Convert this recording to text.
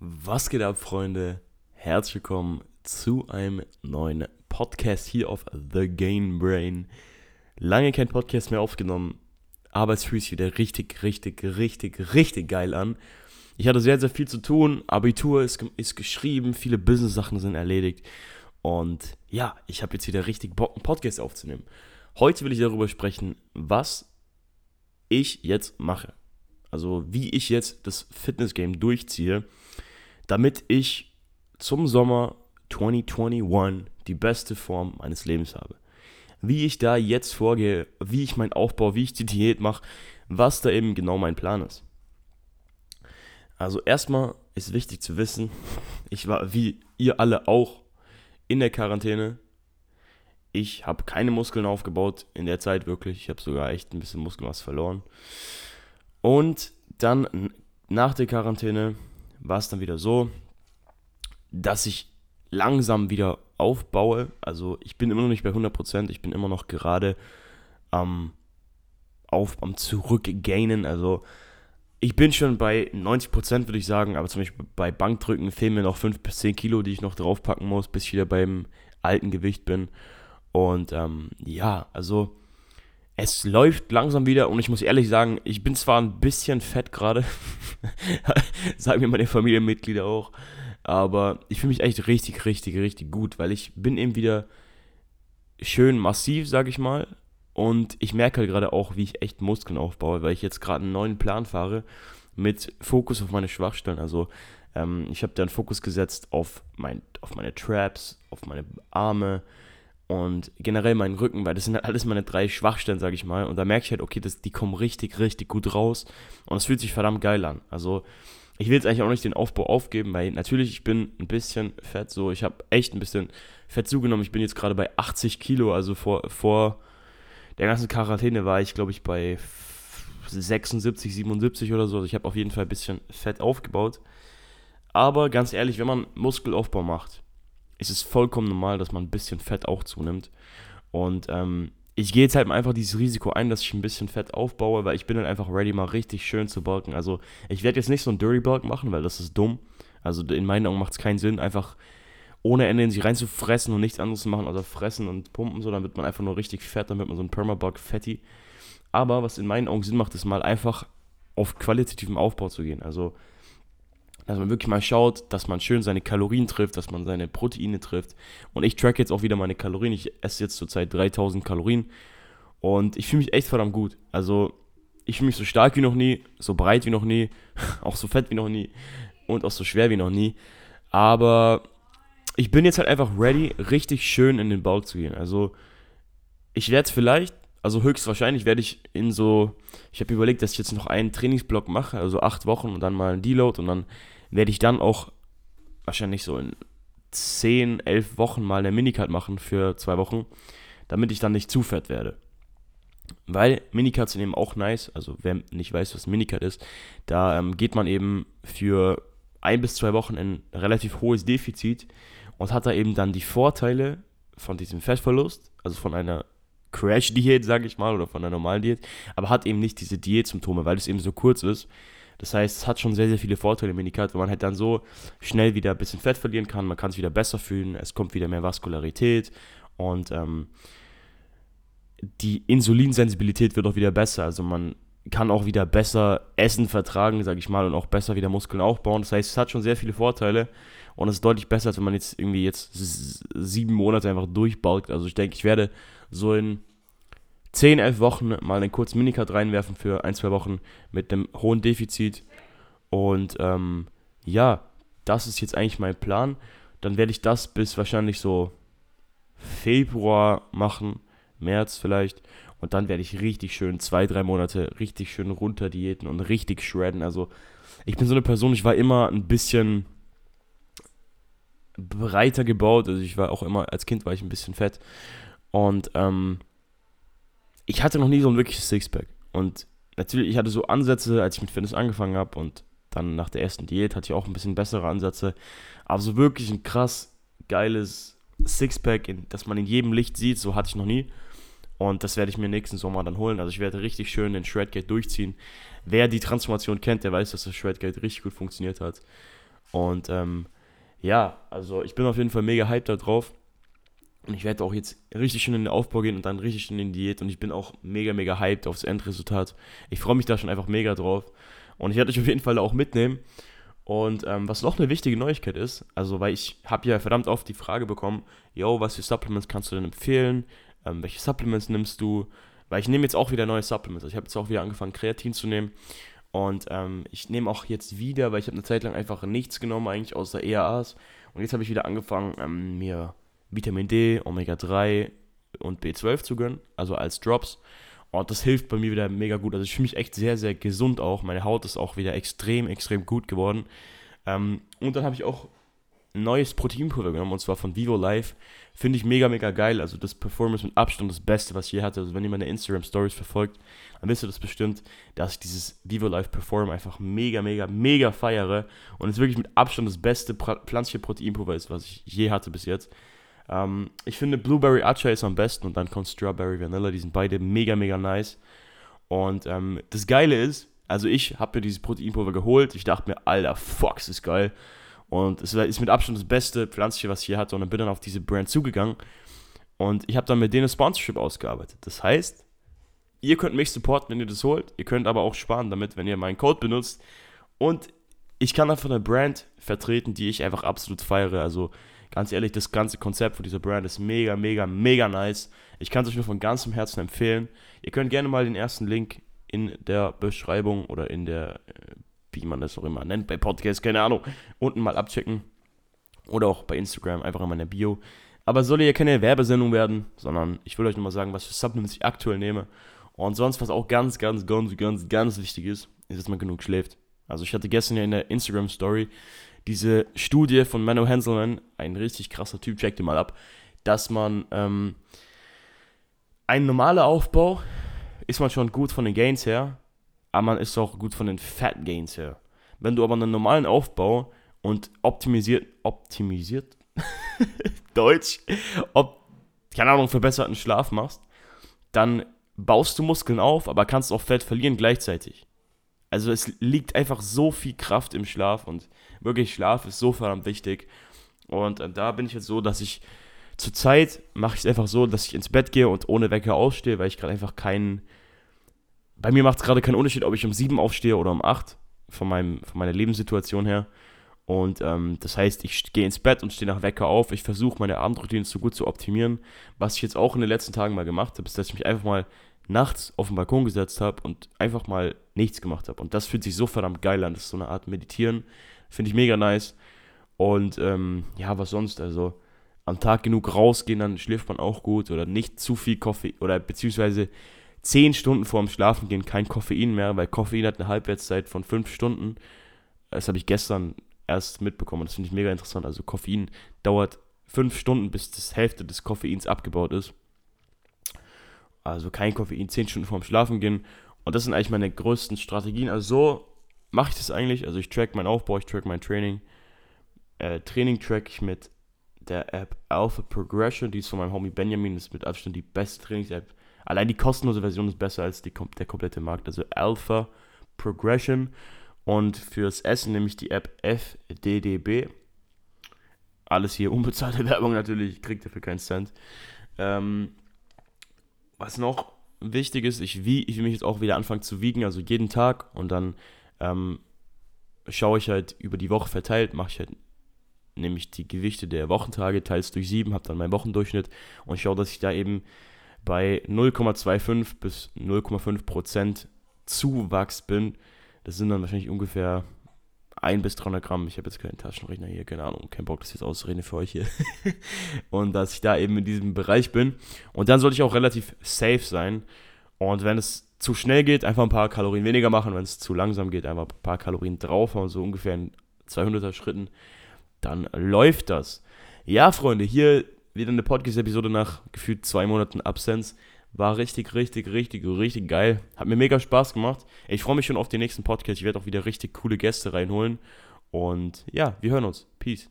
Was geht ab, Freunde? Herzlich willkommen zu einem neuen Podcast hier auf The Gain Brain. Lange kein Podcast mehr aufgenommen, aber es fühlt sich wieder richtig, richtig, richtig, richtig geil an. Ich hatte sehr, sehr viel zu tun. Abitur ist, ist geschrieben, viele Business-Sachen sind erledigt. Und ja, ich habe jetzt wieder richtig Bock, einen Podcast aufzunehmen. Heute will ich darüber sprechen, was ich jetzt mache. Also wie ich jetzt das Fitness-Game durchziehe damit ich zum Sommer 2021 die beste Form meines Lebens habe. Wie ich da jetzt vorgehe, wie ich meinen Aufbau, wie ich die Diät mache, was da eben genau mein Plan ist. Also erstmal ist wichtig zu wissen, ich war wie ihr alle auch in der Quarantäne. Ich habe keine Muskeln aufgebaut in der Zeit wirklich. Ich habe sogar echt ein bisschen Muskelmasse verloren. Und dann nach der Quarantäne war es dann wieder so, dass ich langsam wieder aufbaue. Also ich bin immer noch nicht bei 100%, ich bin immer noch gerade am, auf, am Zurückgainen. Also ich bin schon bei 90%, würde ich sagen, aber zum Beispiel bei Bankdrücken fehlen mir noch 5 bis 10 Kilo, die ich noch draufpacken muss, bis ich wieder beim alten Gewicht bin. Und ähm, ja, also es läuft langsam wieder und ich muss ehrlich sagen, ich bin zwar ein bisschen fett gerade, sagen mir meine Familienmitglieder auch, aber ich fühle mich echt richtig, richtig, richtig gut, weil ich bin eben wieder schön massiv, sag ich mal, und ich merke halt gerade auch, wie ich echt Muskeln aufbaue, weil ich jetzt gerade einen neuen Plan fahre mit Fokus auf meine Schwachstellen. Also ähm, ich habe da einen Fokus gesetzt auf, mein, auf meine Traps, auf meine Arme, und generell meinen Rücken, weil das sind halt alles meine drei Schwachstellen, sage ich mal. Und da merke ich halt, okay, das, die kommen richtig, richtig gut raus. Und es fühlt sich verdammt geil an. Also ich will jetzt eigentlich auch nicht den Aufbau aufgeben, weil natürlich, ich bin ein bisschen fett, so, ich habe echt ein bisschen fett zugenommen. Ich bin jetzt gerade bei 80 Kilo, also vor, vor der ganzen Quarantäne war ich, glaube ich, bei 76, 77 oder so. Also ich habe auf jeden Fall ein bisschen Fett aufgebaut. Aber ganz ehrlich, wenn man Muskelaufbau macht, ist es vollkommen normal, dass man ein bisschen Fett auch zunimmt. Und ähm, ich gehe jetzt halt einfach dieses Risiko ein, dass ich ein bisschen Fett aufbaue, weil ich bin dann einfach ready, mal richtig schön zu bulken. Also ich werde jetzt nicht so ein Dirty Bulk machen, weil das ist dumm. Also in meinen Augen macht es keinen Sinn, einfach ohne Ende in sich reinzufressen und nichts anderes zu machen, außer fressen und pumpen, so, dann wird man einfach nur richtig fett, dann wird man so ein Permabulk Fatty. Aber was in meinen Augen Sinn macht, ist mal einfach auf qualitativen Aufbau zu gehen. Also dass man wirklich mal schaut, dass man schön seine Kalorien trifft, dass man seine Proteine trifft. Und ich track jetzt auch wieder meine Kalorien. Ich esse jetzt zurzeit 3000 Kalorien und ich fühle mich echt verdammt gut. Also ich fühle mich so stark wie noch nie, so breit wie noch nie, auch so fett wie noch nie und auch so schwer wie noch nie. Aber ich bin jetzt halt einfach ready, richtig schön in den Bauch zu gehen. Also ich werde es vielleicht, also höchstwahrscheinlich werde ich in so, ich habe überlegt, dass ich jetzt noch einen Trainingsblock mache, also acht Wochen und dann mal einen Deload und dann werde ich dann auch wahrscheinlich so in 10, 11 Wochen mal eine Minicut machen für zwei Wochen, damit ich dann nicht zu fett werde. Weil Minicuts sind eben auch nice, also wer nicht weiß, was Minicut ist, da ähm, geht man eben für ein bis zwei Wochen in relativ hohes Defizit und hat da eben dann die Vorteile von diesem Fettverlust, also von einer Crash-Diät, sage ich mal, oder von einer normalen Diät, aber hat eben nicht diese Diätsymptome, weil es eben so kurz ist das heißt, es hat schon sehr, sehr viele Vorteile im Minicut, weil man halt dann so schnell wieder ein bisschen Fett verlieren kann, man kann sich wieder besser fühlen, es kommt wieder mehr Vaskularität und ähm, die Insulinsensibilität wird auch wieder besser. Also man kann auch wieder besser Essen vertragen, sage ich mal, und auch besser wieder Muskeln aufbauen. Das heißt, es hat schon sehr viele Vorteile und es ist deutlich besser, als wenn man jetzt irgendwie jetzt sieben Monate einfach durchbaut. Also ich denke, ich werde so in 10, 11 Wochen mal einen kurzen Minicut reinwerfen für ein, zwei Wochen mit einem hohen Defizit. Und ähm, ja, das ist jetzt eigentlich mein Plan. Dann werde ich das bis wahrscheinlich so Februar machen, März vielleicht. Und dann werde ich richtig schön zwei, drei Monate richtig schön runter diäten und richtig shredden. Also ich bin so eine Person, ich war immer ein bisschen breiter gebaut. Also ich war auch immer, als Kind war ich ein bisschen fett. Und ähm, ich hatte noch nie so ein wirkliches Sixpack. Und natürlich, ich hatte so Ansätze, als ich mit Fitness angefangen habe und dann nach der ersten Diät hatte ich auch ein bisschen bessere Ansätze. Aber so wirklich ein krass geiles Sixpack, das man in jedem Licht sieht, so hatte ich noch nie. Und das werde ich mir nächsten Sommer dann holen. Also ich werde richtig schön den Shredgate durchziehen. Wer die Transformation kennt, der weiß, dass das Shredgate richtig gut funktioniert hat. Und ähm, ja, also ich bin auf jeden Fall mega hyped da drauf. Und ich werde auch jetzt richtig schön in den Aufbau gehen und dann richtig schön in die Diät. Und ich bin auch mega, mega hyped aufs Endresultat. Ich freue mich da schon einfach mega drauf. Und ich werde euch auf jeden Fall auch mitnehmen. Und ähm, was noch eine wichtige Neuigkeit ist, also weil ich habe ja verdammt oft die Frage bekommen, yo, was für Supplements kannst du denn empfehlen? Ähm, welche Supplements nimmst du? Weil ich nehme jetzt auch wieder neue Supplements. Also ich habe jetzt auch wieder angefangen, Kreatin zu nehmen. Und ähm, ich nehme auch jetzt wieder, weil ich habe eine Zeit lang einfach nichts genommen, eigentlich außer EAAs. Und jetzt habe ich wieder angefangen, ähm, mir Vitamin D, Omega 3 und B12 zu gönnen, also als Drops. Und das hilft bei mir wieder mega gut. Also ich fühle mich echt sehr, sehr gesund auch. Meine Haut ist auch wieder extrem, extrem gut geworden. Ähm, und dann habe ich auch ein neues Proteinpulver genommen, und zwar von Vivo Life. Finde ich mega, mega geil. Also das Performance mit Abstand das Beste, was ich je hatte. Also wenn ihr meine Instagram-Stories verfolgt, dann wisst ihr das bestimmt, dass ich dieses Vivo Life Perform einfach mega, mega, mega feiere. Und es wirklich mit Abstand das beste pflanzliche Proteinpulver ist, was ich je hatte bis jetzt. Ähm, ich finde Blueberry Acha ist am besten und dann kommt Strawberry Vanilla. Die sind beide mega, mega nice. Und ähm, das Geile ist, also ich habe mir dieses Proteinpulver geholt. Ich dachte mir, alter, Fox ist geil. Und es ist mit Abstand das beste Pflanzliche, was ich hier hatte. Und dann bin dann auf diese Brand zugegangen. Und ich habe dann mit denen ein Sponsorship ausgearbeitet. Das heißt, ihr könnt mich supporten, wenn ihr das holt. Ihr könnt aber auch sparen damit, wenn ihr meinen Code benutzt. Und ich kann einfach eine Brand vertreten, die ich einfach absolut feiere. Also ganz ehrlich, das ganze Konzept von dieser Brand ist mega, mega, mega nice. Ich kann es euch nur von ganzem Herzen empfehlen. Ihr könnt gerne mal den ersten Link in der Beschreibung oder in der, äh, wie man das auch immer nennt, bei Podcasts, keine Ahnung, unten mal abchecken. Oder auch bei Instagram, einfach in meiner Bio. Aber soll ja keine Werbesendung werden, sondern ich will euch nur mal sagen, was für Supplements ich aktuell nehme. Und sonst, was auch ganz, ganz, ganz, ganz, ganz wichtig ist, ist, dass man genug schläft. Also ich hatte gestern ja in der Instagram-Story diese Studie von Menno Henselmann, ein richtig krasser Typ, check die mal ab, dass man ähm, ein normaler Aufbau ist man schon gut von den Gains her, aber man ist auch gut von den Fat Gains her. Wenn du aber einen normalen Aufbau und optimisiert, optimisiert, Deutsch, ob, keine Ahnung, verbesserten Schlaf machst, dann baust du Muskeln auf, aber kannst auch Fett verlieren gleichzeitig. Also es liegt einfach so viel Kraft im Schlaf und wirklich Schlaf ist so verdammt wichtig. Und äh, da bin ich jetzt so, dass ich zurzeit mache ich es einfach so, dass ich ins Bett gehe und ohne Wecker aufstehe, weil ich gerade einfach keinen. Bei mir macht es gerade keinen Unterschied, ob ich um 7 aufstehe oder um 8, von, meinem, von meiner Lebenssituation her. Und ähm, das heißt, ich gehe ins Bett und stehe nach Wecker auf. Ich versuche meine Abendroutine so gut zu optimieren. Was ich jetzt auch in den letzten Tagen mal gemacht habe, ist, dass ich mich einfach mal nachts auf den Balkon gesetzt habe und einfach mal nichts gemacht habe. Und das fühlt sich so verdammt geil an. Das ist so eine Art Meditieren. Finde ich mega nice. Und ähm, ja, was sonst? Also am Tag genug rausgehen, dann schläft man auch gut. Oder nicht zu viel Koffein. Oder beziehungsweise 10 Stunden vorm Schlafen gehen kein Koffein mehr, weil Koffein hat eine Halbwertszeit von 5 Stunden. Das habe ich gestern erst mitbekommen. Das finde ich mega interessant. Also Koffein dauert 5 Stunden, bis das Hälfte des Koffeins abgebaut ist. Also kein Koffein, 10 Stunden vorm Schlafen gehen. Und das sind eigentlich meine größten Strategien. Also so mache ich das eigentlich. Also ich track meinen Aufbau, ich track mein Training. Äh, Training track ich mit der App Alpha Progression, die ist von meinem Homie Benjamin, das ist mit Abstand die beste Trainings-App. Allein die kostenlose Version ist besser als die, der komplette Markt. Also Alpha Progression. Und fürs Essen nehme ich die App FDDB. Alles hier unbezahlte Werbung natürlich, ich kriege dafür keinen Cent. Ähm, was noch wichtig ist, ich, wie, ich will mich jetzt auch wieder anfangen zu wiegen, also jeden Tag und dann ähm, schaue ich halt über die Woche verteilt, mache ich halt nämlich die Gewichte der Wochentage, teils durch sieben, habe dann meinen Wochendurchschnitt und schaue, dass ich da eben bei 0,25 bis 0,5 Prozent Zuwachs bin. Das sind dann wahrscheinlich ungefähr 1 bis 300 Gramm. Ich habe jetzt keinen Taschenrechner hier, keine Ahnung, kein Bock, das jetzt auszureden für euch hier. und dass ich da eben in diesem Bereich bin. Und dann sollte ich auch relativ safe sein. Und wenn es zu schnell geht, einfach ein paar Kalorien weniger machen. Wenn es zu langsam geht, einfach ein paar Kalorien draufhauen, so ungefähr in 200er Schritten. Dann läuft das. Ja, Freunde, hier wieder eine Podcast-Episode nach gefühlt zwei Monaten Absenz. War richtig, richtig, richtig, richtig geil. Hat mir mega Spaß gemacht. Ich freue mich schon auf den nächsten Podcast. Ich werde auch wieder richtig coole Gäste reinholen. Und ja, wir hören uns. Peace.